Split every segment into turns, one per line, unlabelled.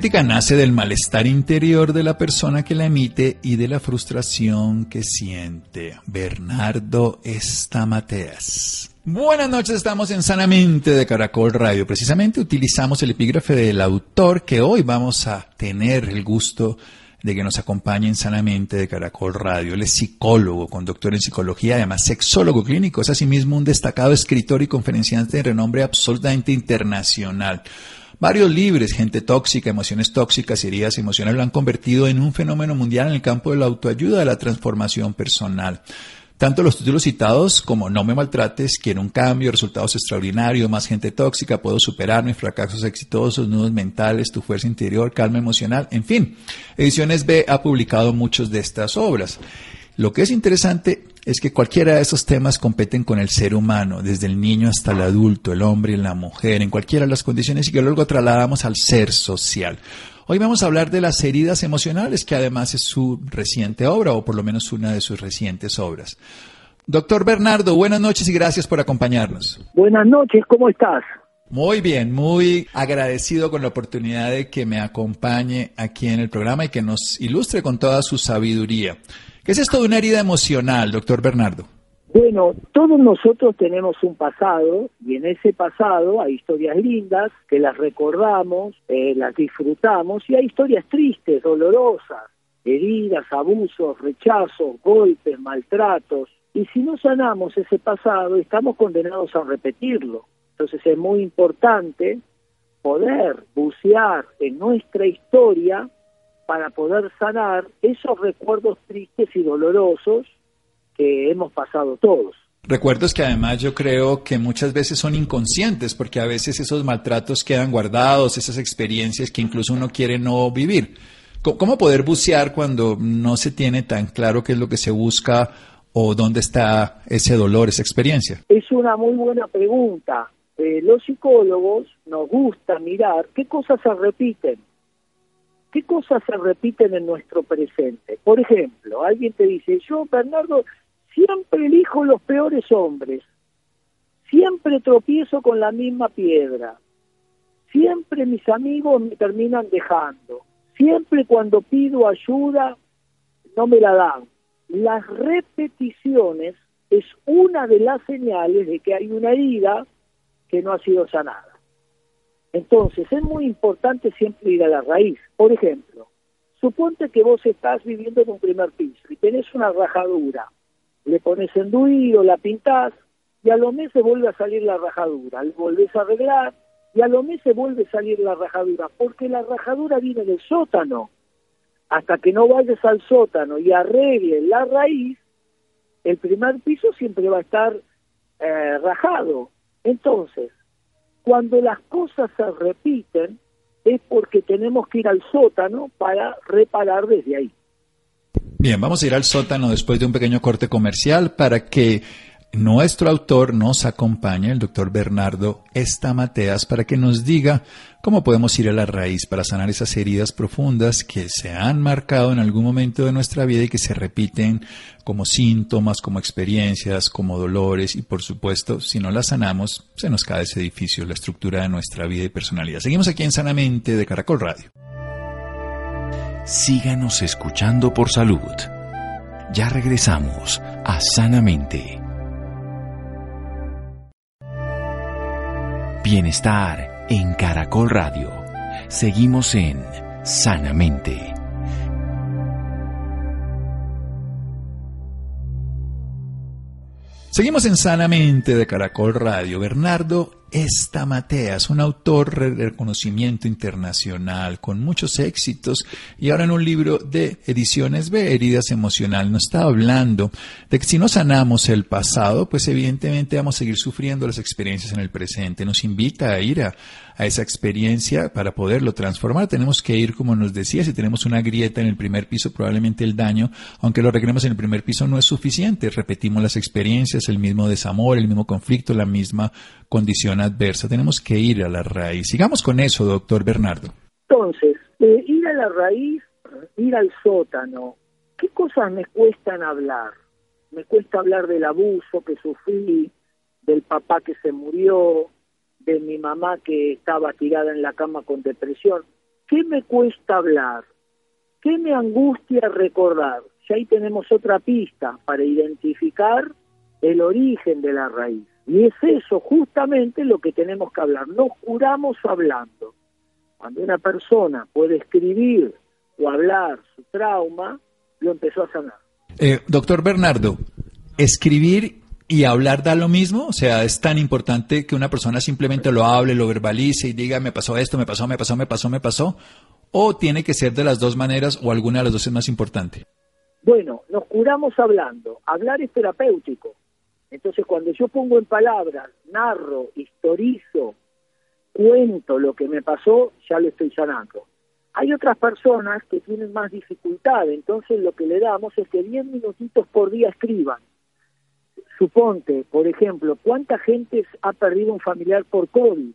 Crítica nace del malestar interior de la persona que la emite y de la frustración que siente. Bernardo Estamateas. Buenas noches, estamos en Sanamente de Caracol Radio. Precisamente utilizamos el epígrafe del autor que hoy vamos a tener el gusto de que nos acompañe en Sanamente de Caracol Radio. Él es psicólogo, con doctor en psicología, además sexólogo clínico. Es asimismo un destacado escritor y conferenciante de renombre absolutamente internacional. Varios libros, Gente tóxica, Emociones tóxicas, Heridas emocionales, lo han convertido en un fenómeno mundial en el campo de la autoayuda, de la transformación personal. Tanto los títulos citados como No me maltrates, Quiero un cambio, Resultados extraordinarios, Más gente tóxica, Puedo superarme, Fracasos exitosos, Nudos mentales, Tu fuerza interior, Calma emocional, en fin. Ediciones B ha publicado muchas de estas obras. Lo que es interesante es que cualquiera de esos temas competen con el ser humano, desde el niño hasta el adulto, el hombre y la mujer, en cualquiera de las condiciones y que luego trasladamos al ser social. Hoy vamos a hablar de las heridas emocionales, que además es su reciente obra, o por lo menos una de sus recientes obras. Doctor Bernardo, buenas noches y gracias por acompañarnos.
Buenas noches, ¿cómo estás?
Muy bien, muy agradecido con la oportunidad de que me acompañe aquí en el programa y que nos ilustre con toda su sabiduría. ¿Qué es esto de una herida emocional, doctor Bernardo?
Bueno, todos nosotros tenemos un pasado y en ese pasado hay historias lindas que las recordamos, eh, las disfrutamos y hay historias tristes, dolorosas, heridas, abusos, rechazos, golpes, maltratos. Y si no sanamos ese pasado, estamos condenados a repetirlo. Entonces es muy importante poder bucear en nuestra historia para poder sanar esos recuerdos tristes y dolorosos que hemos pasado todos.
Recuerdos que además yo creo que muchas veces son inconscientes, porque a veces esos maltratos quedan guardados, esas experiencias que incluso uno quiere no vivir. ¿Cómo poder bucear cuando no se tiene tan claro qué es lo que se busca o dónde está ese dolor, esa experiencia?
Es una muy buena pregunta. Eh, los psicólogos nos gusta mirar qué cosas se repiten ¿Qué cosas se repiten en nuestro presente? Por ejemplo, alguien te dice, yo, Bernardo, siempre elijo los peores hombres, siempre tropiezo con la misma piedra, siempre mis amigos me terminan dejando, siempre cuando pido ayuda no me la dan. Las repeticiones es una de las señales de que hay una herida que no ha sido sanada. Entonces, es muy importante siempre ir a la raíz. Por ejemplo, suponte que vos estás viviendo en un primer piso y tenés una rajadura, le pones enduido, la pintás y a los meses vuelve a salir la rajadura, le volvés a arreglar y a los meses vuelve a salir la rajadura, porque la rajadura viene del sótano. Hasta que no vayas al sótano y arregles la raíz, el primer piso siempre va a estar eh, rajado. Entonces, cuando las cosas se repiten es porque tenemos que ir al sótano para reparar desde ahí.
Bien, vamos a ir al sótano después de un pequeño corte comercial para que nuestro autor nos acompaña, el doctor Bernardo Estamateas, para que nos diga cómo podemos ir a la raíz para sanar esas heridas profundas que se han marcado en algún momento de nuestra vida y que se repiten como síntomas, como experiencias, como dolores y por supuesto, si no las sanamos, se nos cae ese edificio, la estructura de nuestra vida y personalidad. Seguimos aquí en Sanamente de Caracol Radio.
Síganos escuchando por salud. Ya regresamos a Sanamente. Bienestar en Caracol Radio. Seguimos en Sanamente.
Seguimos en Sanamente de Caracol Radio. Bernardo esta Mateas, un autor de reconocimiento internacional con muchos éxitos y ahora en un libro de ediciones B, Heridas Emocional, nos está hablando de que si no sanamos el pasado, pues evidentemente vamos a seguir sufriendo las experiencias en el presente. Nos invita a ir a, esa experiencia para poderlo transformar. Tenemos que ir, como nos decía, si tenemos una grieta en el primer piso, probablemente el daño, aunque lo arreglemos en el primer piso, no es suficiente. Repetimos las experiencias, el mismo desamor, el mismo conflicto, la misma condición adversa. Tenemos que ir a la raíz. Sigamos con eso, doctor Bernardo.
Entonces, eh, ir a la raíz, ir al sótano, ¿qué cosas me cuestan hablar? Me cuesta hablar del abuso que sufrí, del papá que se murió, de mi mamá que estaba tirada en la cama con depresión. ¿Qué me cuesta hablar? ¿Qué me angustia recordar? Y ahí tenemos otra pista para identificar el origen de la raíz. Y es eso justamente lo que tenemos que hablar. Nos curamos hablando. Cuando una persona puede escribir o hablar su trauma, lo empezó a sanar.
Eh, doctor Bernardo, escribir y hablar da lo mismo, o sea, es tan importante que una persona simplemente lo hable, lo verbalice y diga, me pasó esto, me pasó, me pasó, me pasó, me pasó, o tiene que ser de las dos maneras o alguna de las dos es más importante.
Bueno, nos curamos hablando. Hablar es terapéutico. Entonces, cuando yo pongo en palabras, narro, historizo, cuento lo que me pasó, ya lo estoy sanando. Hay otras personas que tienen más dificultad, entonces lo que le damos es que 10 minutitos por día escriban Suponte, por ejemplo, cuánta gente ha perdido un familiar por COVID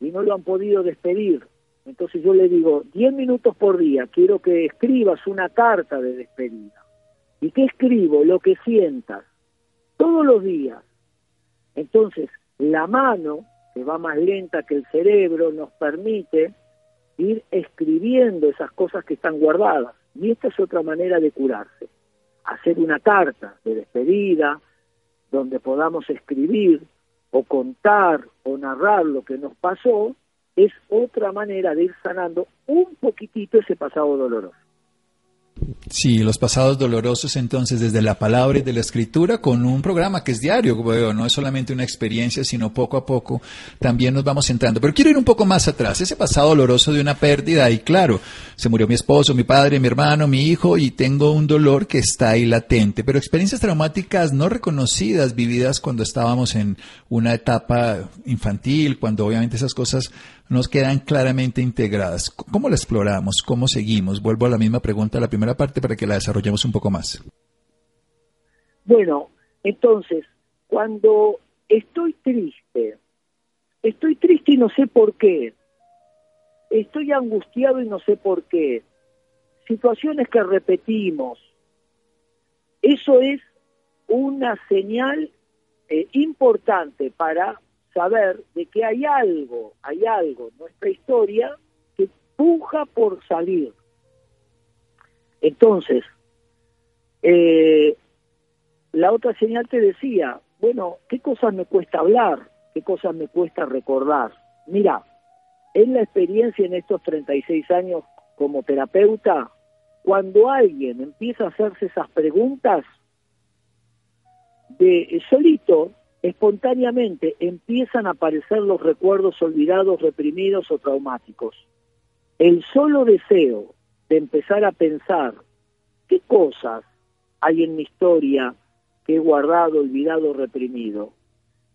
y no lo han podido despedir. Entonces yo le digo, 10 minutos por día, quiero que escribas una carta de despedida. ¿Y qué escribo? Lo que sientas, todos los días. Entonces, la mano, que va más lenta que el cerebro, nos permite ir escribiendo esas cosas que están guardadas. Y esta es otra manera de curarse. Hacer una carta de despedida, donde podamos escribir o contar o narrar lo que nos pasó, es otra manera de ir sanando un poquitito ese pasado doloroso.
Sí, los pasados dolorosos entonces desde la palabra y de la escritura con un programa que es diario, no es solamente una experiencia, sino poco a poco también nos vamos entrando. Pero quiero ir un poco más atrás, ese pasado doloroso de una pérdida y claro, se murió mi esposo, mi padre, mi hermano, mi hijo y tengo un dolor que está ahí latente, pero experiencias traumáticas no reconocidas, vividas cuando estábamos en una etapa infantil, cuando obviamente esas cosas nos quedan claramente integradas. ¿Cómo la exploramos? ¿Cómo seguimos? Vuelvo a la misma pregunta, la primera parte, para que la desarrollemos un poco más.
Bueno, entonces, cuando estoy triste, estoy triste y no sé por qué, estoy angustiado y no sé por qué, situaciones que repetimos, eso es una señal eh, importante para saber de que hay algo, hay algo en nuestra historia que puja por salir. Entonces, eh, la otra señal te decía, bueno, ¿qué cosas me cuesta hablar? ¿Qué cosas me cuesta recordar? Mira, en la experiencia en estos 36 años como terapeuta, cuando alguien empieza a hacerse esas preguntas, de solito espontáneamente empiezan a aparecer los recuerdos olvidados, reprimidos o traumáticos. El solo deseo de empezar a pensar qué cosas hay en mi historia que he guardado, olvidado, reprimido,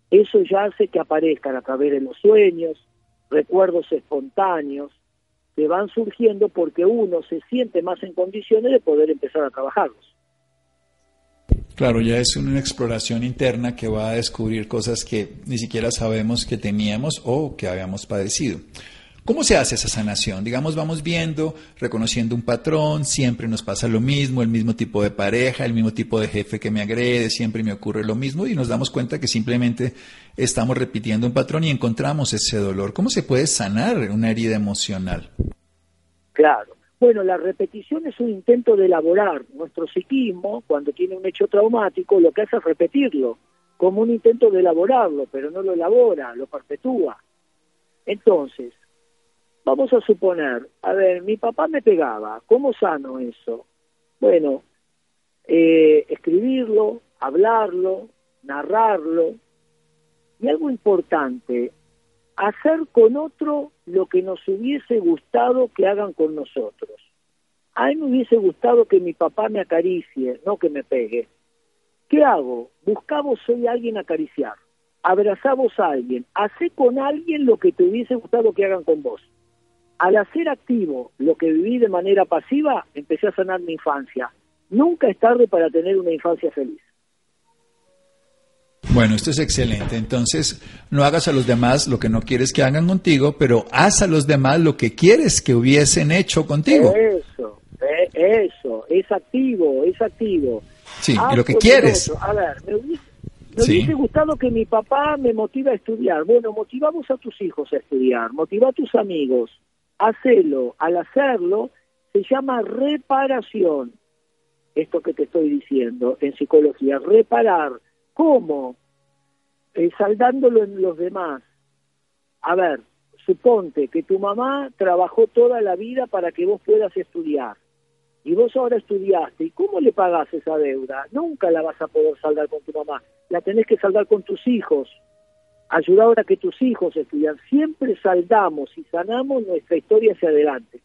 eso ya hace que aparezcan a través de los sueños, recuerdos espontáneos, que van surgiendo porque uno se siente más en condiciones de poder empezar a trabajarlos.
Claro, ya es una exploración interna que va a descubrir cosas que ni siquiera sabemos que teníamos o que habíamos padecido. ¿Cómo se hace esa sanación? Digamos, vamos viendo, reconociendo un patrón, siempre nos pasa lo mismo, el mismo tipo de pareja, el mismo tipo de jefe que me agrede, siempre me ocurre lo mismo y nos damos cuenta que simplemente estamos repitiendo un patrón y encontramos ese dolor. ¿Cómo se puede sanar una herida emocional?
Claro. Bueno, la repetición es un intento de elaborar nuestro psiquismo, cuando tiene un hecho traumático, lo que hace es repetirlo, como un intento de elaborarlo, pero no lo elabora, lo perpetúa. Entonces, vamos a suponer, a ver, mi papá me pegaba, ¿cómo sano eso? Bueno, eh, escribirlo, hablarlo, narrarlo, Y algo importante, hacer con otro lo que nos hubiese gustado que hagan con nosotros. A mí me hubiese gustado que mi papá me acaricie, no que me pegue. ¿Qué hago? Buscamos hoy a alguien acariciar. Abrazamos a alguien. Hacé con alguien lo que te hubiese gustado que hagan con vos. Al hacer activo lo que viví de manera pasiva, empecé a sanar mi infancia. Nunca es tarde para tener una infancia feliz.
Bueno, esto es excelente. Entonces, no hagas a los demás lo que no quieres que hagan contigo, pero haz a los demás lo que quieres que hubiesen hecho contigo.
Eso, eh, eso, es activo, es activo.
Sí, y lo que quieres.
A ver, me hubiese, gustado que mi papá me motive a estudiar. Bueno, motivamos a tus hijos a estudiar, motiva a tus amigos, hacelo. Al hacerlo, se llama reparación. Esto que te estoy diciendo en psicología, reparar. ¿Cómo? Eh, saldándolo en los demás. A ver, suponte que tu mamá trabajó toda la vida para que vos puedas estudiar y vos ahora estudiaste, ¿y cómo le pagás esa deuda? Nunca la vas a poder saldar con tu mamá, la tenés que saldar con tus hijos. Ayuda a que tus hijos estudian. Siempre saldamos y sanamos nuestra historia hacia adelante.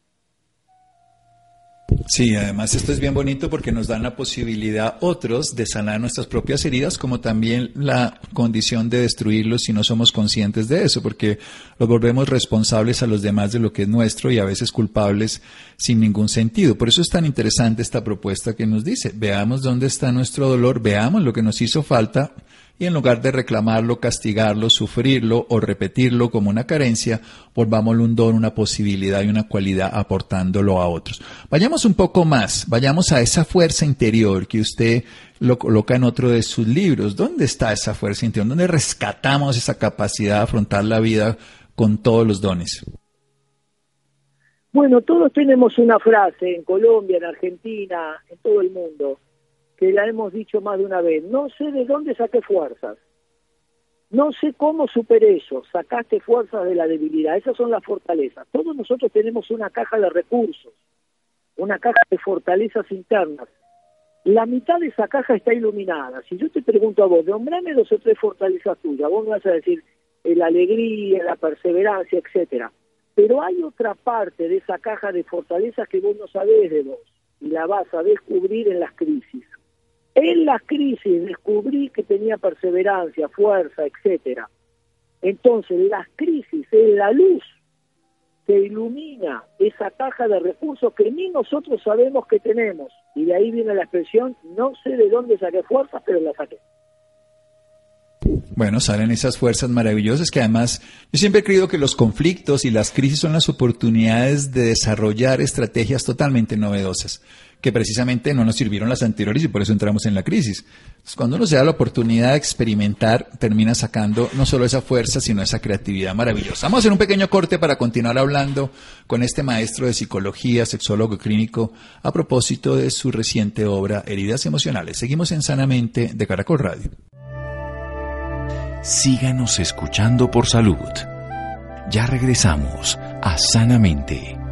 Sí, además esto es bien bonito porque nos dan la posibilidad otros de sanar nuestras propias heridas, como también la condición de destruirlos si no somos conscientes de eso, porque los volvemos responsables a los demás de lo que es nuestro y a veces culpables sin ningún sentido. Por eso es tan interesante esta propuesta que nos dice, veamos dónde está nuestro dolor, veamos lo que nos hizo falta y en lugar de reclamarlo, castigarlo, sufrirlo o repetirlo como una carencia, volvámoslo un don, una posibilidad y una cualidad aportándolo a otros. Vayamos un poco más, vayamos a esa fuerza interior que usted lo coloca en otro de sus libros. ¿Dónde está esa fuerza interior? ¿Dónde rescatamos esa capacidad de afrontar la vida con todos los dones?
Bueno, todos tenemos una frase en Colombia, en Argentina, en todo el mundo que la hemos dicho más de una vez, no sé de dónde saqué fuerzas, no sé cómo superé eso, sacaste fuerzas de la debilidad, esas son las fortalezas. Todos nosotros tenemos una caja de recursos, una caja de fortalezas internas. La mitad de esa caja está iluminada. Si yo te pregunto a vos, nombrame dos o tres fortalezas tuyas, vos me vas a decir eh, la alegría, la perseverancia, etcétera. Pero hay otra parte de esa caja de fortalezas que vos no sabés de vos y la vas a descubrir en las crisis. En las crisis descubrí que tenía perseverancia, fuerza, etcétera. Entonces, las crisis es la luz que ilumina esa caja de recursos que ni nosotros sabemos que tenemos. Y de ahí viene la expresión, no sé de dónde saqué fuerzas, pero la saqué.
Bueno, salen esas fuerzas maravillosas que además yo siempre he creído que los conflictos y las crisis son las oportunidades de desarrollar estrategias totalmente novedosas que precisamente no nos sirvieron las anteriores y por eso entramos en la crisis. cuando uno se da la oportunidad de experimentar, termina sacando no solo esa fuerza, sino esa creatividad maravillosa. Vamos a hacer un pequeño corte para continuar hablando con este maestro de psicología, sexólogo clínico, a propósito de su reciente obra Heridas Emocionales. Seguimos en Sanamente de Caracol Radio.
Síganos escuchando por salud. Ya regresamos a Sanamente.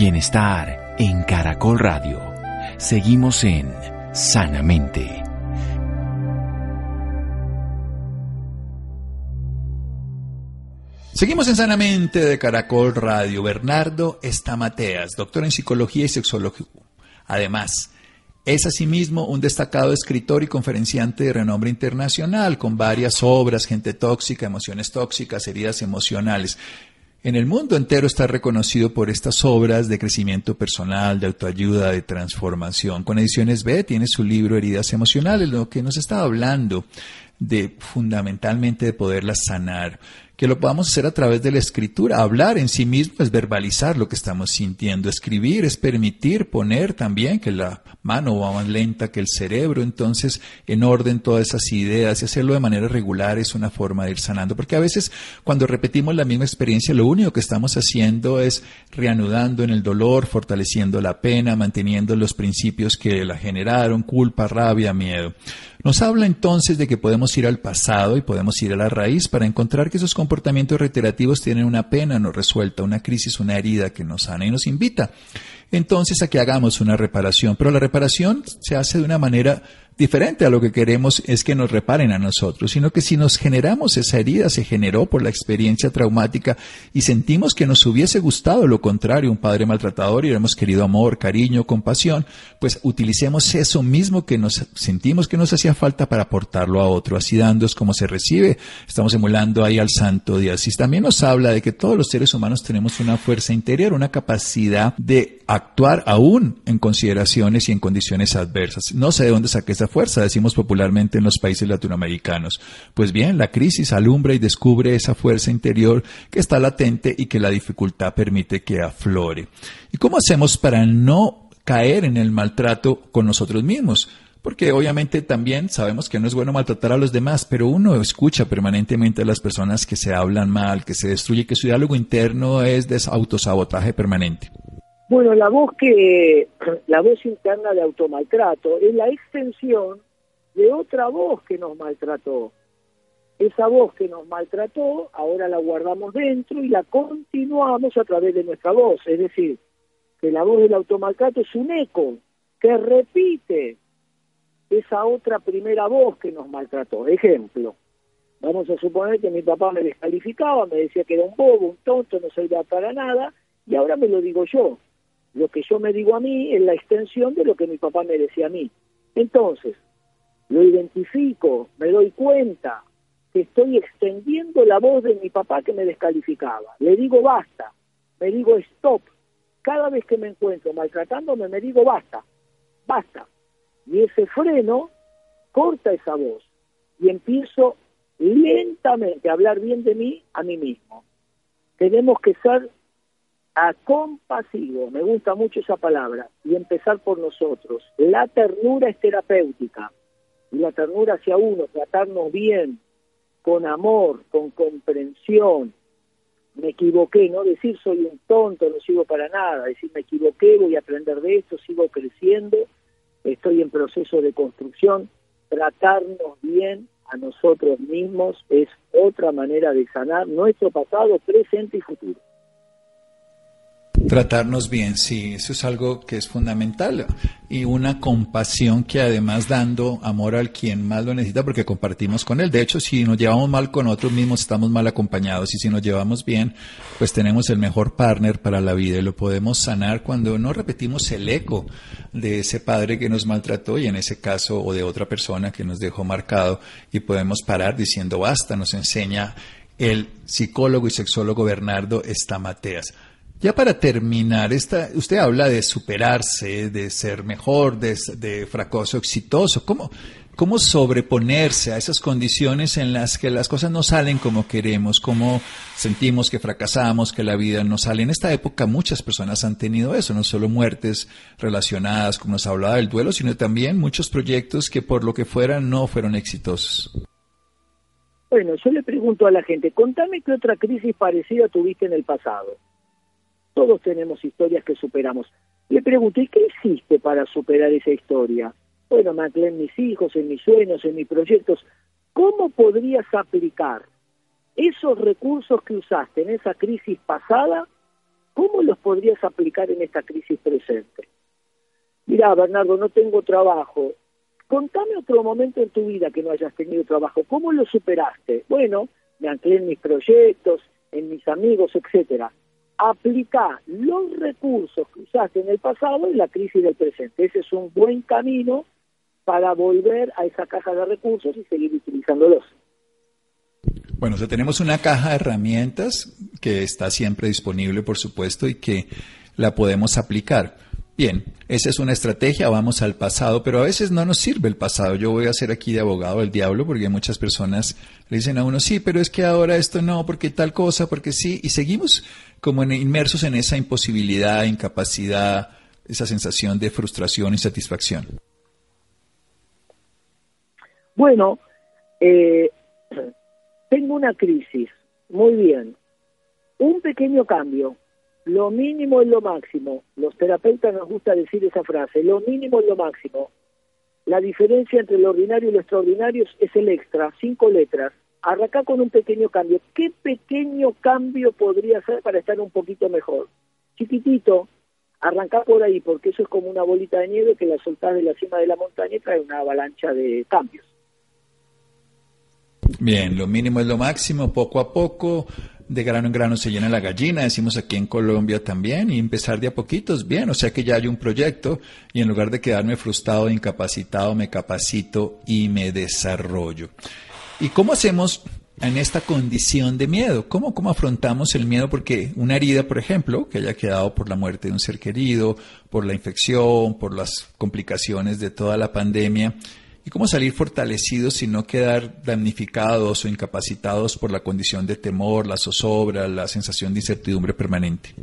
Bienestar en Caracol Radio. Seguimos en Sanamente.
Seguimos en Sanamente de Caracol Radio. Bernardo Estamateas, doctor en psicología y sexología. Además, es asimismo un destacado escritor y conferenciante de renombre internacional, con varias obras, Gente tóxica, Emociones tóxicas, Heridas emocionales. En el mundo entero está reconocido por estas obras de crecimiento personal, de autoayuda, de transformación. Con Ediciones B tiene su libro Heridas Emocionales, lo que nos está hablando de fundamentalmente de poderlas sanar que lo podamos hacer a través de la escritura. Hablar en sí mismo es verbalizar lo que estamos sintiendo. Escribir es permitir poner también que la mano va más lenta que el cerebro. Entonces, en orden todas esas ideas y hacerlo de manera regular es una forma de ir sanando. Porque a veces cuando repetimos la misma experiencia, lo único que estamos haciendo es reanudando en el dolor, fortaleciendo la pena, manteniendo los principios que la generaron, culpa, rabia, miedo. Nos habla entonces de que podemos ir al pasado y podemos ir a la raíz para encontrar que esos comportamientos reiterativos tienen una pena no resuelta, una crisis, una herida que nos sana y nos invita entonces a que hagamos una reparación. Pero la reparación se hace de una manera diferente a lo que queremos es que nos reparen a nosotros, sino que si nos generamos esa herida, se generó por la experiencia traumática y sentimos que nos hubiese gustado lo contrario, un padre maltratador y hubiéramos querido amor, cariño, compasión, pues utilicemos eso mismo que nos sentimos que nos hacía falta para aportarlo a otro. Así dando es como se recibe. Estamos emulando ahí al santo de Asís. También nos habla de que todos los seres humanos tenemos una fuerza interior, una capacidad de actuar aún en consideraciones y en condiciones adversas. No sé de dónde saqué esa fuerza, decimos popularmente en los países latinoamericanos. Pues bien, la crisis alumbra y descubre esa fuerza interior que está latente y que la dificultad permite que aflore. ¿Y cómo hacemos para no caer en el maltrato con nosotros mismos? Porque obviamente también sabemos que no es bueno maltratar a los demás, pero uno escucha permanentemente a las personas que se hablan mal, que se destruye, que su diálogo interno es de autosabotaje permanente.
Bueno, la voz que la voz interna de automaltrato es la extensión de otra voz que nos maltrató. Esa voz que nos maltrató, ahora la guardamos dentro y la continuamos a través de nuestra voz. Es decir, que la voz del automaltrato es un eco que repite esa otra primera voz que nos maltrató. Ejemplo, vamos a suponer que mi papá me descalificaba, me decía que era un bobo, un tonto, no servía para nada, y ahora me lo digo yo lo que yo me digo a mí es la extensión de lo que mi papá me decía a mí. Entonces, lo identifico, me doy cuenta que estoy extendiendo la voz de mi papá que me descalificaba. Le digo basta, me digo stop. Cada vez que me encuentro maltratándome, me digo basta, basta. Y ese freno corta esa voz y empiezo lentamente a hablar bien de mí a mí mismo. Tenemos que ser a compasivo, me gusta mucho esa palabra, y empezar por nosotros. La ternura es terapéutica, y la ternura hacia uno, tratarnos bien, con amor, con comprensión. Me equivoqué, no decir soy un tonto, no sigo para nada, decir me equivoqué, voy a aprender de esto, sigo creciendo, estoy en proceso de construcción. Tratarnos bien a nosotros mismos es otra manera de sanar nuestro pasado, presente y futuro.
Tratarnos bien, sí, eso es algo que es fundamental. Y una compasión que además dando amor al quien más lo necesita porque compartimos con él. De hecho, si nos llevamos mal con otros mismos, estamos mal acompañados. Y si nos llevamos bien, pues tenemos el mejor partner para la vida y lo podemos sanar cuando no repetimos el eco de ese padre que nos maltrató y en ese caso o de otra persona que nos dejó marcado y podemos parar diciendo basta, nos enseña el psicólogo y sexólogo Bernardo Estamateas. Ya para terminar, esta, usted habla de superarse, de ser mejor, de, fracaso exitoso. ¿Cómo, ¿Cómo sobreponerse a esas condiciones en las que las cosas no salen como queremos, cómo sentimos que fracasamos, que la vida no sale? En esta época muchas personas han tenido eso, no solo muertes relacionadas, como nos hablaba del duelo, sino también muchos proyectos que por lo que fueran no fueron exitosos.
Bueno, yo le pregunto a la gente, contame qué otra crisis parecida tuviste en el pasado. Todos tenemos historias que superamos. Le pregunto, ¿y qué hiciste para superar esa historia? Bueno, me anclé en mis hijos, en mis sueños, en mis proyectos. ¿Cómo podrías aplicar esos recursos que usaste en esa crisis pasada? ¿Cómo los podrías aplicar en esta crisis presente? Mira, Bernardo, no tengo trabajo. Contame otro momento en tu vida que no hayas tenido trabajo. ¿Cómo lo superaste? Bueno, me anclé en mis proyectos, en mis amigos, etcétera aplicar los recursos que usaste en el pasado en la crisis del presente. Ese es un buen camino para volver a esa caja de recursos y seguir utilizándolos.
Bueno, tenemos una caja de herramientas que está siempre disponible, por supuesto, y que la podemos aplicar. Bien, esa es una estrategia, vamos al pasado, pero a veces no nos sirve el pasado. Yo voy a ser aquí de abogado del diablo porque muchas personas le dicen a uno, sí, pero es que ahora esto no, porque tal cosa, porque sí, y seguimos como inmersos en esa imposibilidad, incapacidad, esa sensación de frustración y satisfacción.
Bueno, eh, tengo una crisis, muy bien. Un pequeño cambio, lo mínimo es lo máximo. Los terapeutas nos gusta decir esa frase, lo mínimo es lo máximo. La diferencia entre lo ordinario y lo extraordinario es el extra, cinco letras. Arranca con un pequeño cambio. ¿Qué pequeño cambio podría ser para estar un poquito mejor? Chiquitito, Arrancá por ahí, porque eso es como una bolita de nieve que la soltás de la cima de la montaña y trae una avalancha de cambios.
Bien, lo mínimo es lo máximo, poco a poco, de grano en grano se llena la gallina, decimos aquí en Colombia también, y empezar de a poquitos, bien, o sea que ya hay un proyecto y en lugar de quedarme frustrado, incapacitado, me capacito y me desarrollo. ¿Y cómo hacemos en esta condición de miedo? ¿Cómo, ¿Cómo afrontamos el miedo? Porque una herida, por ejemplo, que haya quedado por la muerte de un ser querido, por la infección, por las complicaciones de toda la pandemia, ¿y cómo salir fortalecidos y no quedar damnificados o incapacitados por la condición de temor, la zozobra, la sensación de incertidumbre permanente?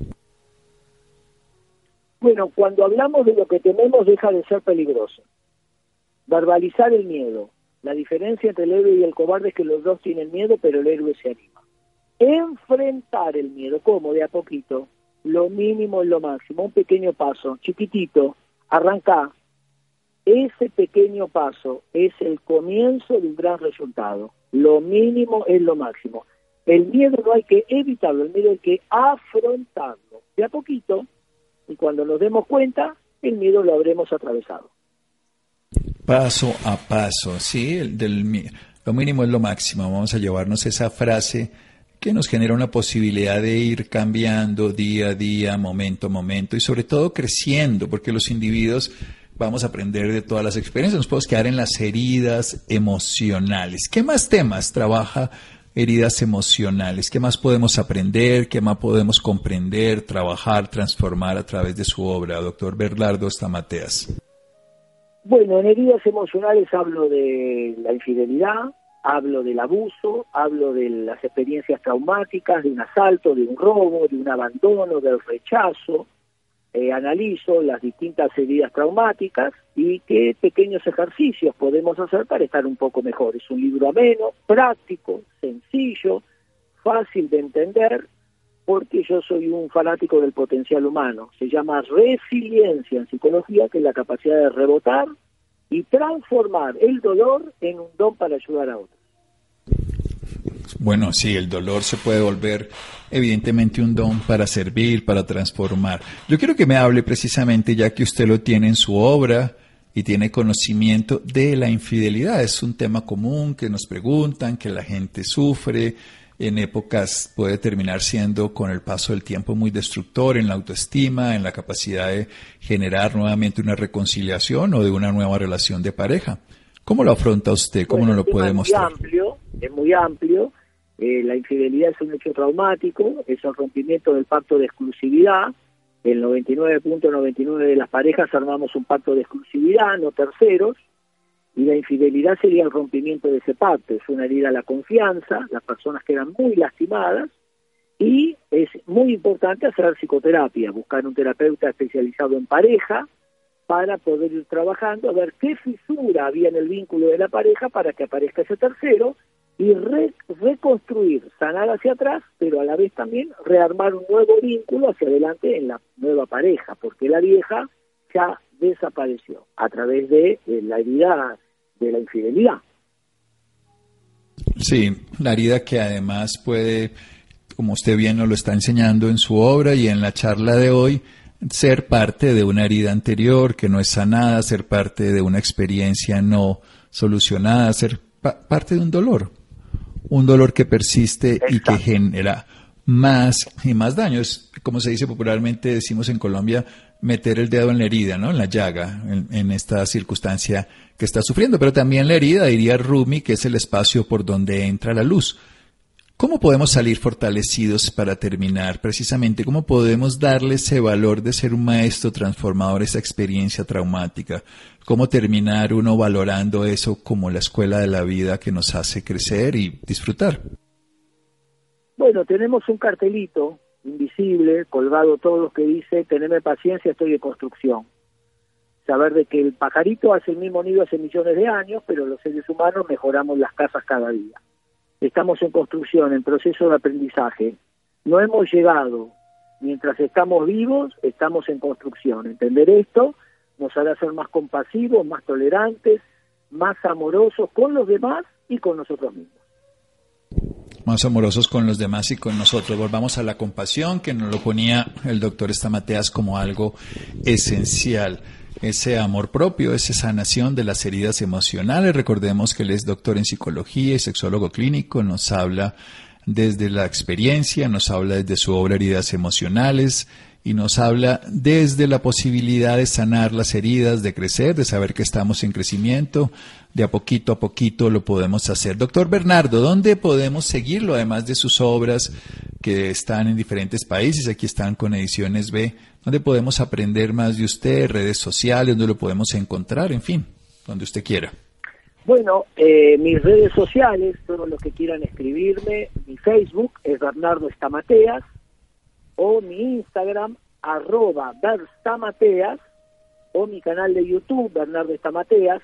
Bueno, cuando hablamos de lo que tememos deja de ser peligroso. Verbalizar el miedo, la diferencia entre el héroe y el cobarde es que los dos tienen miedo, pero el héroe se anima. Enfrentar el miedo, ¿cómo? De a poquito. Lo mínimo es lo máximo. Un pequeño paso, chiquitito. Arranca. Ese pequeño paso es el comienzo de un gran resultado. Lo mínimo es lo máximo. El miedo no hay que evitarlo, el miedo hay que afrontarlo. De a poquito, y cuando nos demos cuenta, el miedo lo habremos atravesado.
Paso a paso, ¿sí? El del, lo mínimo es lo máximo. Vamos a llevarnos esa frase que nos genera una posibilidad de ir cambiando día a día, momento a momento y sobre todo creciendo, porque los individuos vamos a aprender de todas las experiencias, nos podemos quedar en las heridas emocionales. ¿Qué más temas trabaja heridas emocionales? ¿Qué más podemos aprender? ¿Qué más podemos comprender, trabajar, transformar a través de su obra, doctor Bernardo Stamateas?
Bueno, en heridas emocionales hablo de la infidelidad, hablo del abuso, hablo de las experiencias traumáticas, de un asalto, de un robo, de un abandono, del rechazo. Eh, analizo las distintas heridas traumáticas y qué pequeños ejercicios podemos hacer para estar un poco mejor. Es un libro ameno, práctico, sencillo, fácil de entender porque yo soy un fanático del potencial humano. Se llama resiliencia en psicología, que es la capacidad de rebotar y transformar el dolor en un don para ayudar a otros.
Bueno, sí, el dolor se puede volver evidentemente un don para servir, para transformar. Yo quiero que me hable precisamente, ya que usted lo tiene en su obra y tiene conocimiento de la infidelidad. Es un tema común que nos preguntan, que la gente sufre, en épocas puede terminar siendo con el paso del tiempo muy destructor en la autoestima, en la capacidad de generar nuevamente una reconciliación o de una nueva relación de pareja. ¿Cómo lo afronta usted? ¿Cómo nos lo puede mostrar?
Es muy amplio, es muy amplio. Eh, la infidelidad es un hecho traumático, es el rompimiento del pacto de exclusividad. El 99.99 de las parejas armamos un pacto de exclusividad, no terceros y la infidelidad sería el rompimiento de ese pacto, es una herida a la confianza, las personas quedan muy lastimadas y es muy importante hacer psicoterapia, buscar un terapeuta especializado en pareja para poder ir trabajando a ver qué fisura había en el vínculo de la pareja para que aparezca ese tercero y reconstruir, sanar hacia atrás, pero a la vez también rearmar un nuevo vínculo hacia adelante en la nueva pareja, porque la vieja ya desapareció a través de la herida de la infidelidad.
Sí, la herida que además puede, como usted bien nos lo está enseñando en su obra y en la charla de hoy, ser parte de una herida anterior que no es sanada, ser parte de una experiencia no solucionada, ser parte de un dolor, un dolor que persiste y que genera más y más daños. Como se dice popularmente, decimos en Colombia, meter el dedo en la herida, ¿no? En la llaga, en, esta circunstancia que está sufriendo. Pero también la herida, diría Rumi, que es el espacio por donde entra la luz. ¿Cómo podemos salir fortalecidos para terminar? Precisamente, ¿cómo podemos darle ese valor de ser un maestro transformador, esa experiencia traumática? ¿Cómo terminar uno valorando eso como la escuela de la vida que nos hace crecer y disfrutar?
Bueno, tenemos un cartelito invisible, colgado todos que dice, teneme paciencia, estoy en construcción. Saber de que el pajarito hace el mismo nido hace millones de años, pero los seres humanos mejoramos las casas cada día. Estamos en construcción, en proceso de aprendizaje. No hemos llegado. Mientras estamos vivos, estamos en construcción. Entender esto nos hará ser más compasivos, más tolerantes, más amorosos con los demás y con nosotros mismos.
más amorosos con los demás y con nosotros. Volvamos a la compasión, que nos lo ponía el doctor Estamateas como algo esencial. Ese amor propio, esa sanación de las heridas emocionales. Recordemos que él es doctor en psicología y sexólogo clínico, nos habla desde la experiencia, nos habla desde su obra Heridas Emocionales, y nos habla desde la posibilidad de sanar las heridas, de crecer, de saber que estamos en crecimiento, de a poquito a poquito lo podemos hacer. Doctor Bernardo, ¿dónde podemos seguirlo además de sus obras que están en diferentes países? Aquí están con Ediciones B. ¿Dónde podemos aprender más de usted? Redes sociales, ¿dónde lo podemos encontrar? En fin, donde usted quiera.
Bueno, eh, mis redes sociales, todos los que quieran escribirme, mi Facebook es Bernardo Estamateas, o mi Instagram, arroba Berstamateas, o mi canal de YouTube, Bernardo Estamateas.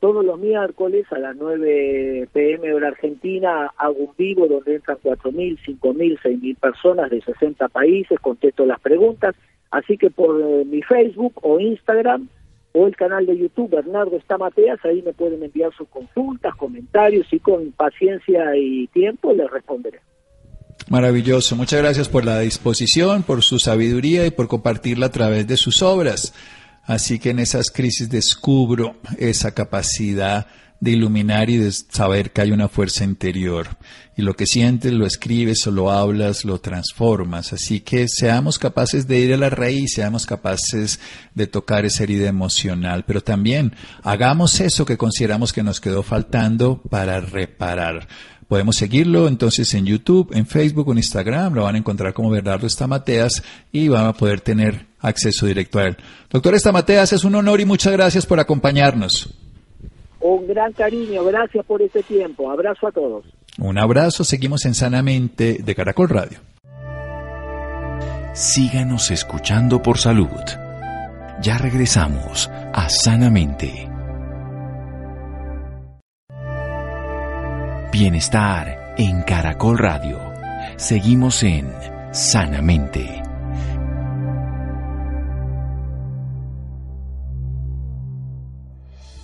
Todos los miércoles a las 9 pm hora argentina hago un vivo donde entran 4.000, 5.000, 6.000 personas de 60 países, contesto las preguntas. Así que por eh, mi Facebook o Instagram o el canal de YouTube Bernardo Estamateas, ahí me pueden enviar sus consultas, comentarios y con paciencia y tiempo les responderé.
Maravilloso. Muchas gracias por la disposición, por su sabiduría y por compartirla a través de sus obras. Así que en esas crisis descubro esa capacidad de iluminar y de saber que hay una fuerza interior. Y lo que sientes, lo escribes o lo hablas, lo transformas. Así que seamos capaces de ir a la raíz, seamos capaces de tocar esa herida emocional, pero también hagamos eso que consideramos que nos quedó faltando para reparar. Podemos seguirlo entonces en YouTube, en Facebook, en Instagram, lo van a encontrar como Bernardo Estamateas y van a poder tener acceso directo a él. Doctor Estamateas, es un honor y muchas gracias por acompañarnos.
Un gran cariño, gracias por este tiempo. Abrazo a todos.
Un abrazo, seguimos en Sanamente de Caracol Radio.
Síganos escuchando por salud. Ya regresamos a Sanamente. Bienestar en Caracol Radio. Seguimos en Sanamente.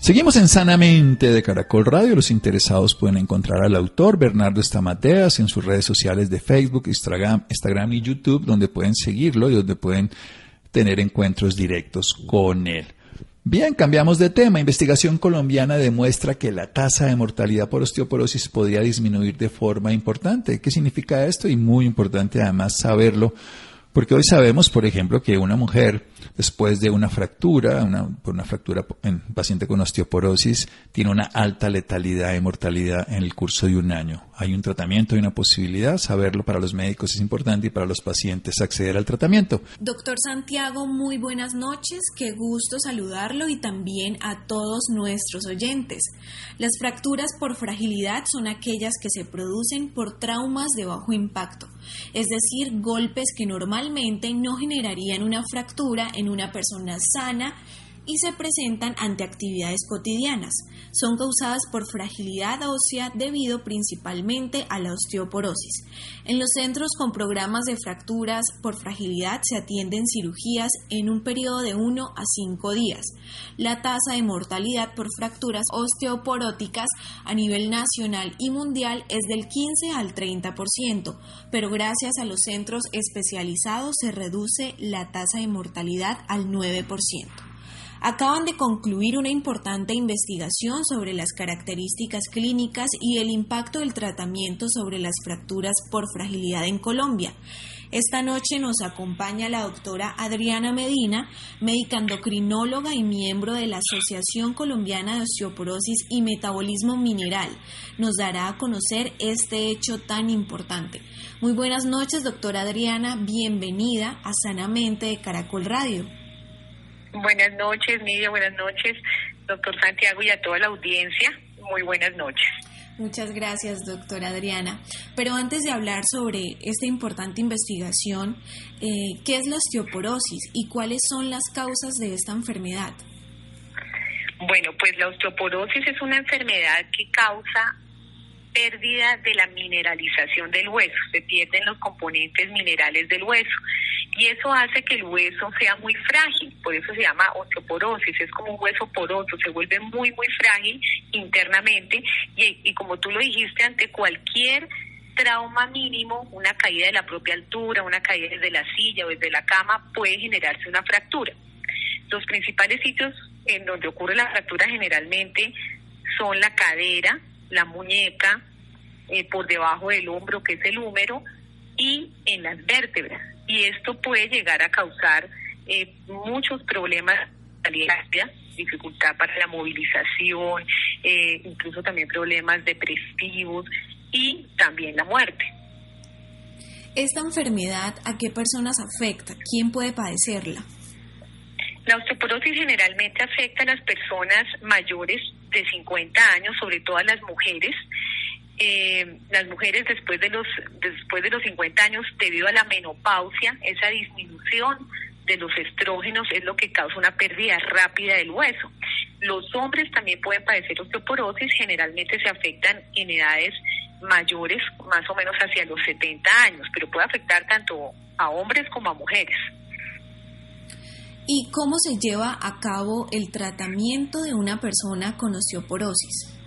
Seguimos en Sanamente de Caracol Radio. Los interesados pueden encontrar al autor Bernardo Estamateas en sus redes sociales de Facebook, Instagram, Instagram y YouTube, donde pueden seguirlo y donde pueden tener encuentros directos con él. Bien, cambiamos de tema. Investigación colombiana demuestra que la tasa de mortalidad por osteoporosis podría disminuir de forma importante. ¿Qué significa esto? Y muy importante además saberlo, porque hoy sabemos, por ejemplo, que una mujer después de una fractura, una, una fractura en paciente con osteoporosis, tiene una alta letalidad y mortalidad en el curso de un año. Hay un tratamiento y una posibilidad, saberlo para los médicos es importante y para los pacientes acceder al tratamiento.
Doctor Santiago, muy buenas noches, qué gusto saludarlo y también a todos nuestros oyentes. Las fracturas por fragilidad son aquellas que se producen por traumas de bajo impacto, es decir, golpes que normalmente no generarían una fractura en una persona sana y se presentan ante actividades cotidianas. Son causadas por fragilidad ósea debido principalmente a la osteoporosis. En los centros con programas de fracturas por fragilidad se atienden cirugías en un periodo de 1 a 5 días. La tasa de mortalidad por fracturas osteoporóticas a nivel nacional y mundial es del 15 al 30%, pero gracias a los centros especializados se reduce la tasa de mortalidad al 9% acaban de concluir una importante investigación sobre las características clínicas y el impacto del tratamiento sobre las fracturas por fragilidad en Colombia. Esta noche nos acompaña la doctora Adriana Medina, médica endocrinóloga y miembro de la Asociación Colombiana de Osteoporosis y Metabolismo Mineral. Nos dará a conocer este hecho tan importante. Muy buenas noches, doctora Adriana. Bienvenida a Sanamente de Caracol Radio.
Buenas noches, Nidia, buenas noches, doctor Santiago y a toda la audiencia. Muy buenas noches.
Muchas gracias, doctora Adriana. Pero antes de hablar sobre esta importante investigación, eh, ¿qué es la osteoporosis y cuáles son las causas de esta enfermedad?
Bueno, pues la osteoporosis es una enfermedad que causa pérdida de la mineralización del hueso, se pierden los componentes minerales del hueso. Y eso hace que el hueso sea muy frágil, por eso se llama osteoporosis, es como un hueso poroso, se vuelve muy, muy frágil internamente. Y, y como tú lo dijiste, ante cualquier trauma mínimo, una caída de la propia altura, una caída desde la silla o desde la cama, puede generarse una fractura. Los principales sitios en donde ocurre la fractura generalmente son la cadera, la muñeca, eh, por debajo del hombro, que es el húmero, y en las vértebras. Y esto puede llegar a causar eh, muchos problemas dificultad para la movilización, eh, incluso también problemas depresivos y también la muerte.
¿Esta enfermedad a qué personas afecta? ¿Quién puede padecerla?
La osteoporosis generalmente afecta a las personas mayores de 50 años, sobre todo a las mujeres. Eh, las mujeres después de los después de los 50 años, debido a la menopausia, esa disminución de los estrógenos es lo que causa una pérdida rápida del hueso. Los hombres también pueden padecer osteoporosis, generalmente se afectan en edades mayores, más o menos hacia los 70 años, pero puede afectar tanto a hombres como a mujeres.
¿Y cómo se lleva a cabo el tratamiento de una persona con osteoporosis?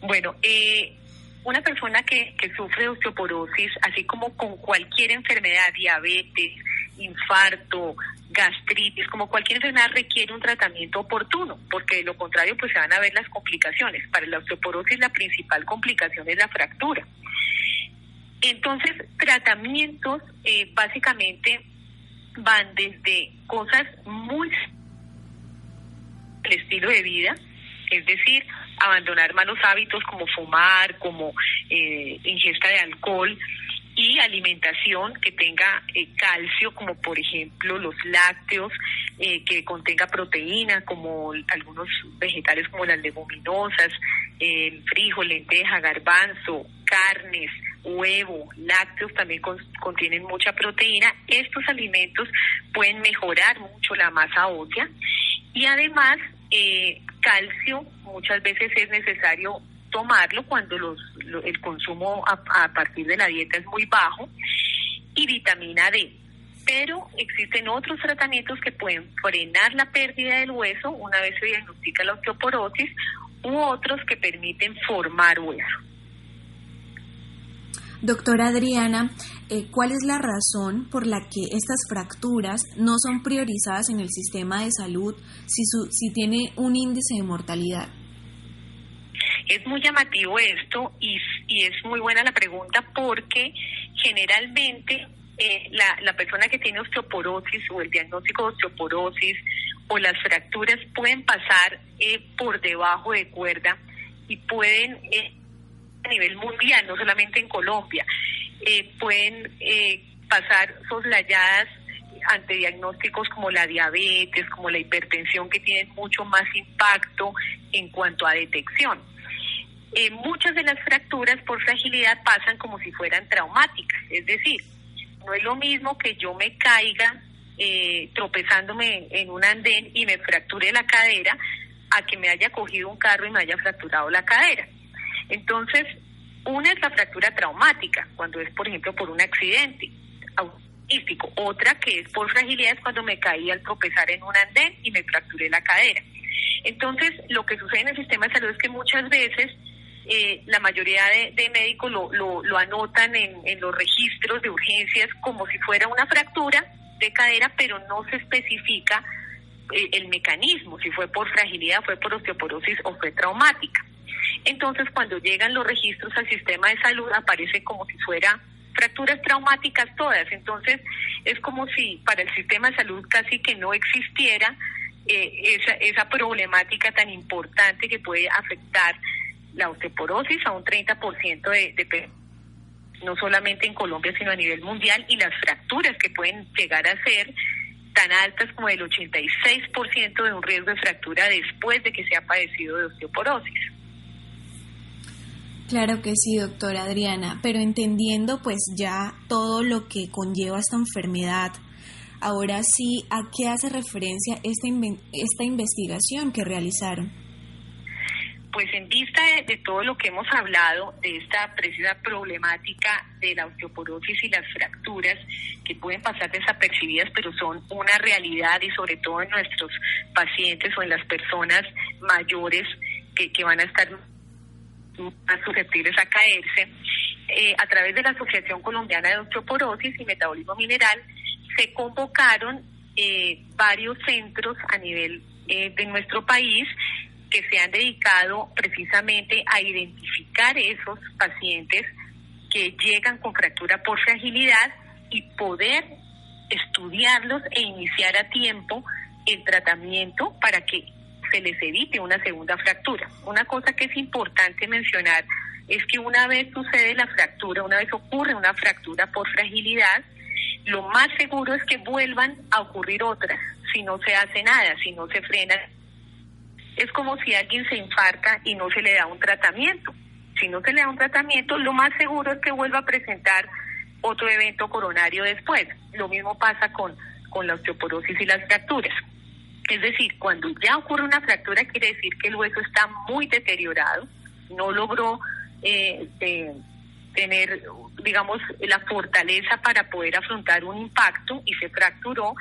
Bueno, eh, una persona que, que sufre osteoporosis, así como con cualquier enfermedad, diabetes, infarto, gastritis, como cualquier enfermedad requiere un tratamiento oportuno, porque de lo contrario pues se van a ver las complicaciones. Para la osteoporosis la principal complicación es la fractura. Entonces, tratamientos eh, básicamente van desde cosas muy el estilo de vida, es decir, abandonar malos hábitos como fumar, como eh, ingesta de alcohol, y alimentación que tenga eh, calcio, como por ejemplo los lácteos, eh, que contenga proteína, como algunos vegetales como las leguminosas, el frijol, lenteja, garbanzo, carnes, huevo, lácteos también contienen mucha proteína. Estos alimentos pueden mejorar mucho la masa ósea y además eh, calcio muchas veces es necesario tomarlo cuando los, el consumo a, partir de la dieta es muy bajo y vitamina D. Pero existen otros tratamientos que pueden frenar la pérdida del hueso una vez se diagnostica la osteoporosis u otros que permiten formar hueso.
Doctora Adriana, eh, ¿cuál es la razón por la que estas fracturas no son priorizadas en el sistema de salud si, su, si tiene un índice de mortalidad?
Es muy llamativo esto y, es muy buena la pregunta porque generalmente eh, la, la persona que tiene osteoporosis o el diagnóstico de osteoporosis o las fracturas pueden pasar eh, por debajo de cuerda y pueden eh, a nivel mundial, no solamente en Colombia, pueden pasar soslayadas ante diagnósticos como la diabetes, como la hipertensión, que tienen mucho más impacto en cuanto a detección. Eh, muchas de las fracturas por fragilidad pasan como si fueran traumáticas, es decir, no es lo mismo que yo me caiga eh, tropezándome en un andén y me fracture la cadera a que me haya cogido un carro y me haya fracturado la cadera. Entonces, una es la fractura traumática, cuando es, por ejemplo, por un accidente autístico. Otra que es por fragilidad es cuando me caí al tropezar en un andén y me fracturé la cadera. Entonces, lo que sucede en el sistema de salud es que muchas veces eh, la mayoría de, médicos lo, lo, anotan en, en, los registros de urgencias como si fuera una fractura de cadera, pero no se especifica eh, el mecanismo, si fue por fragilidad, fue por osteoporosis o fue traumática. Entonces, cuando llegan los registros al sistema de salud, aparece como si fuera fracturas traumáticas todas. Entonces, es como si para el sistema de salud casi que no existiera eh, esa, esa problemática tan importante que puede afectar la osteoporosis a un 30% de, de no solamente en Colombia, sino a nivel mundial, y las fracturas que pueden llegar a ser tan altas como el 86% de un riesgo de fractura después de que se ha padecido de osteoporosis.
Claro que sí, doctora Adriana, pero entendiendo pues ya todo lo que conlleva esta enfermedad, ahora sí, ¿a qué hace referencia esta, esta investigación que realizaron?
Pues en vista de, todo lo que hemos hablado, de esta precisa problemática de la osteoporosis y las fracturas que pueden pasar desapercibidas, pero son una realidad y sobre todo en nuestros pacientes o en las personas mayores que, que van a estar más susceptibles a caerse, eh, a través de la Asociación Colombiana de Osteoporosis y Metabolismo Mineral, se convocaron eh, varios centros a nivel eh, de nuestro país que se han dedicado precisamente a identificar esos pacientes que llegan con fractura por fragilidad y poder estudiarlos e iniciar a tiempo el tratamiento para que se les evite una segunda fractura. Una cosa que es importante mencionar es que una vez sucede la fractura, una vez ocurre una fractura por fragilidad, lo más seguro es que vuelvan a ocurrir otras si no se hace nada, si no se frena. Es como si alguien se infarta y no se le da un tratamiento. Si no se le da un tratamiento, lo más seguro es que vuelva a presentar otro evento coronario después. Lo mismo pasa con, con la osteoporosis y las fracturas. Es decir, cuando ya ocurre una fractura quiere decir que el hueso está muy deteriorado, no logró eh, eh, tener, digamos, la fortaleza para poder afrontar un impacto y se fracturó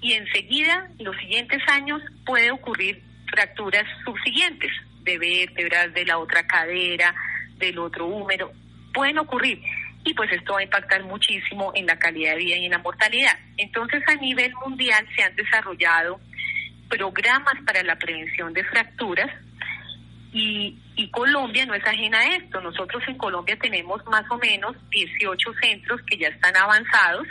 y enseguida, los siguientes años, puede ocurrir fracturas subsiguientes de vértebras, de la otra cadera, del otro húmero, pueden ocurrir y pues esto va a impactar muchísimo en la calidad de vida y en la mortalidad. Entonces a nivel mundial se han desarrollado programas para la prevención de fracturas y, y, Colombia no es ajena a esto. Nosotros en Colombia tenemos más o menos 18 centros que ya están avanzados,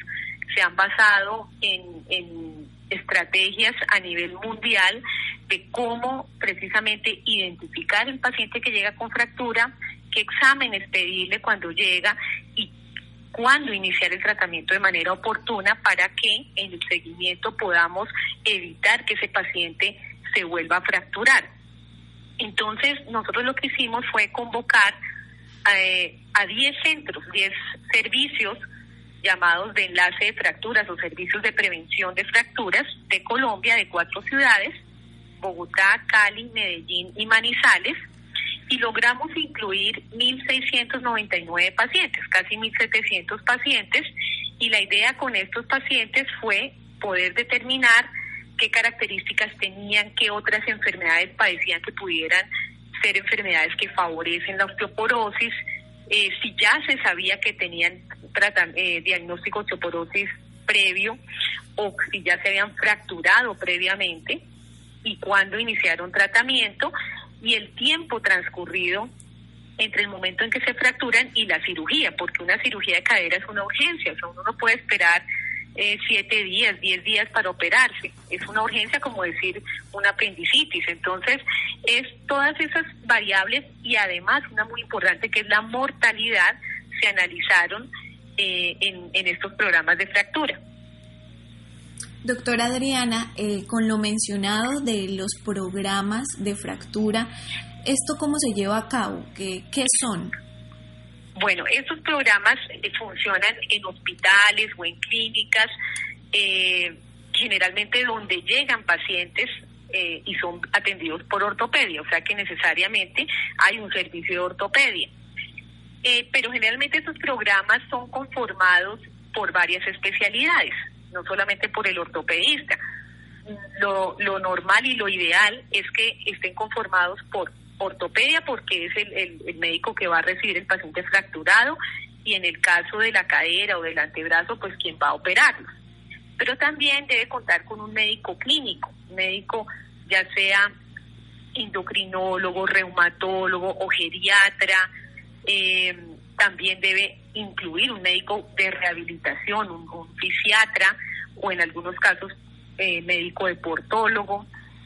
se han basado en, en estrategias a nivel mundial de cómo precisamente identificar el paciente que llega con fractura, qué exámenes pedirle cuando llega y cuándo iniciar el tratamiento de manera oportuna para que en el seguimiento podamos evitar que ese paciente se vuelva a fracturar. Entonces, nosotros lo que hicimos fue convocar eh, a 10 centros, 10 servicios llamados de enlace de fracturas o servicios de prevención de fracturas de Colombia, de cuatro ciudades, Bogotá, Cali, Medellín y Manizales, y logramos incluir 1.699 pacientes, casi 1.700 pacientes, y la idea con estos pacientes fue poder determinar qué características tenían, qué otras enfermedades padecían que pudieran ser enfermedades que favorecen la osteoporosis, eh, si ya se sabía que tenían eh, diagnóstico de osteoporosis previo o si ya se habían fracturado previamente y cuándo iniciaron tratamiento y el tiempo transcurrido entre el momento en que se fracturan y la cirugía, porque una cirugía de cadera es una urgencia, o sea, uno no puede esperar eh, siete días, diez días para operarse. Es una urgencia como decir una apendicitis. Entonces, es todas esas variables y además una muy importante que es la mortalidad se analizaron eh, en, en estos programas de fractura.
Doctora Adriana, eh, con lo mencionado de los programas de fractura, ¿esto cómo se lleva a cabo? ¿Qué, qué son?
Bueno, estos programas eh, funcionan en hospitales o en clínicas, eh, generalmente donde llegan pacientes eh, y son atendidos por ortopedia, o sea que necesariamente hay un servicio de ortopedia. pero generalmente estos programas son conformados por varias especialidades, no solamente por el ortopedista. Lo, lo normal y lo ideal es que estén conformados por ortopedia porque es el, el, médico que va a recibir el paciente fracturado y en el caso de la cadera o del antebrazo, pues quien va a operarlo. Pero también debe contar con un médico clínico, médico ya sea endocrinólogo, reumatólogo o geriatra, eh, también debe incluir un médico de rehabilitación, un, un fisiatra o en algunos casos eh, médico deportólogo.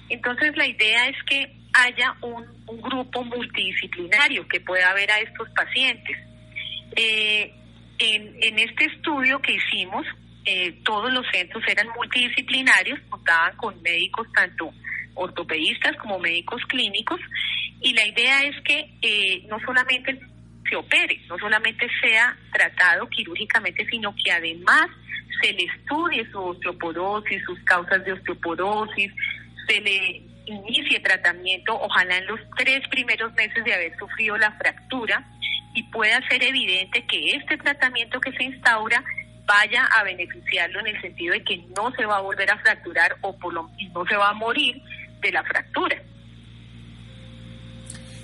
Entonces la idea es que haya un, grupo multidisciplinario que pueda ver a estos pacientes. Eh, en, en, este estudio que hicimos, eh, todos los centros eran multidisciplinarios, contaban con médicos tanto ortopedistas como médicos clínicos, y la idea es que eh, no solamente se opere, no solamente sea tratado quirúrgicamente, sino que además se le estudie su osteoporosis, sus causas de osteoporosis, se le inicie tratamiento, ojalá en los tres primeros meses de haber sufrido la fractura, y pueda ser evidente que este tratamiento que se instaura vaya a beneficiarlo en el sentido de que no se va a volver a fracturar o por lo no se va a morir de la fractura.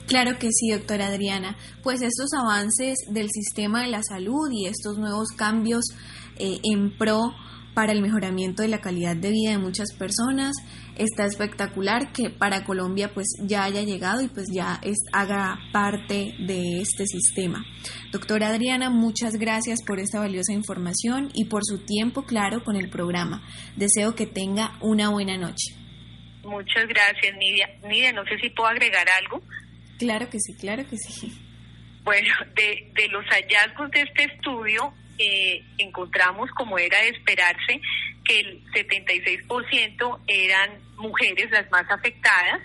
Claro que sí, doctora Adriana. Pues estos avances del sistema de la salud y estos nuevos cambios eh, en pro para el mejoramiento de la calidad de vida de muchas personas. Está espectacular que para Colombia pues ya haya llegado y pues ya es, haga parte de este sistema. Doctora Adriana, muchas gracias por esta valiosa información y por su tiempo claro con el programa. Deseo que tenga una buena noche.
Muchas gracias, Nidia. Nidia, no sé si puedo agregar algo.
Claro que sí, claro que sí.
Bueno, de, de los hallazgos de este estudio, eh, encontramos, como era de esperarse, que el 76% eran mujeres las más afectadas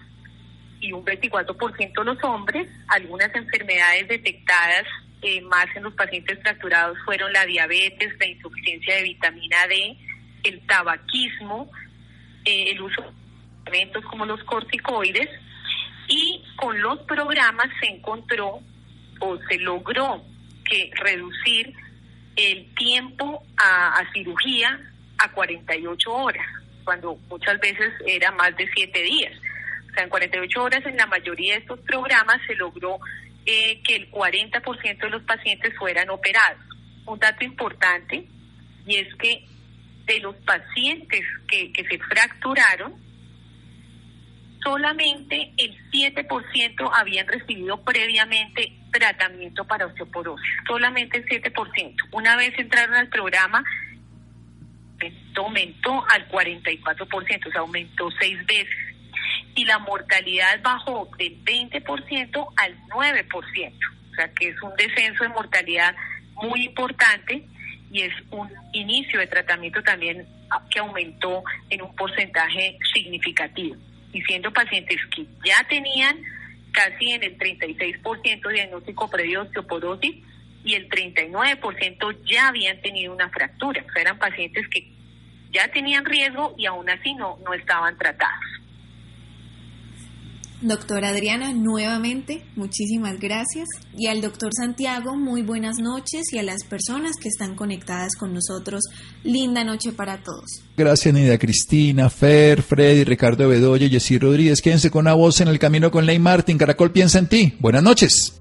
y un 24% los hombres. Algunas enfermedades detectadas eh, más en los pacientes fracturados fueron la diabetes, la insuficiencia de vitamina D, el tabaquismo, eh, el uso de medicamentos como los corticoides y con los programas se encontró o se logró que reducir el tiempo a, cirugía a 48 horas, cuando muchas veces era más de 7 días. O sea, en 48 horas en la mayoría de estos programas se logró eh, que el 40% de los pacientes fueran operados. Un dato importante y es que de los pacientes que, que se fracturaron, solamente el 7% habían recibido previamente tratamiento para osteoporosis, solamente el 7%. Una vez entraron al programa, aumentó al 44%, o sea, aumentó seis veces. Y la mortalidad bajó del 20% al 9%, o sea, que es un descenso de mortalidad muy importante y es un inicio de tratamiento también que aumentó en un porcentaje significativo. Y siendo pacientes que ya tenían casi en el 36% de diagnóstico previo de osteoporosis y el 39% ya habían tenido una fractura. O sea, eran pacientes que ya tenían riesgo y aún así no, no estaban tratados.
Doctora Adriana, nuevamente, muchísimas gracias. Y al doctor Santiago, muy buenas noches. Y a las personas que están conectadas con nosotros, linda noche para todos.
Gracias, Nidia Cristina, Fer, Freddy, Ricardo Bedoya, Jessy Rodríguez. Quédense con una voz en el camino con Ley Martin. Caracol piensa en ti. Buenas noches.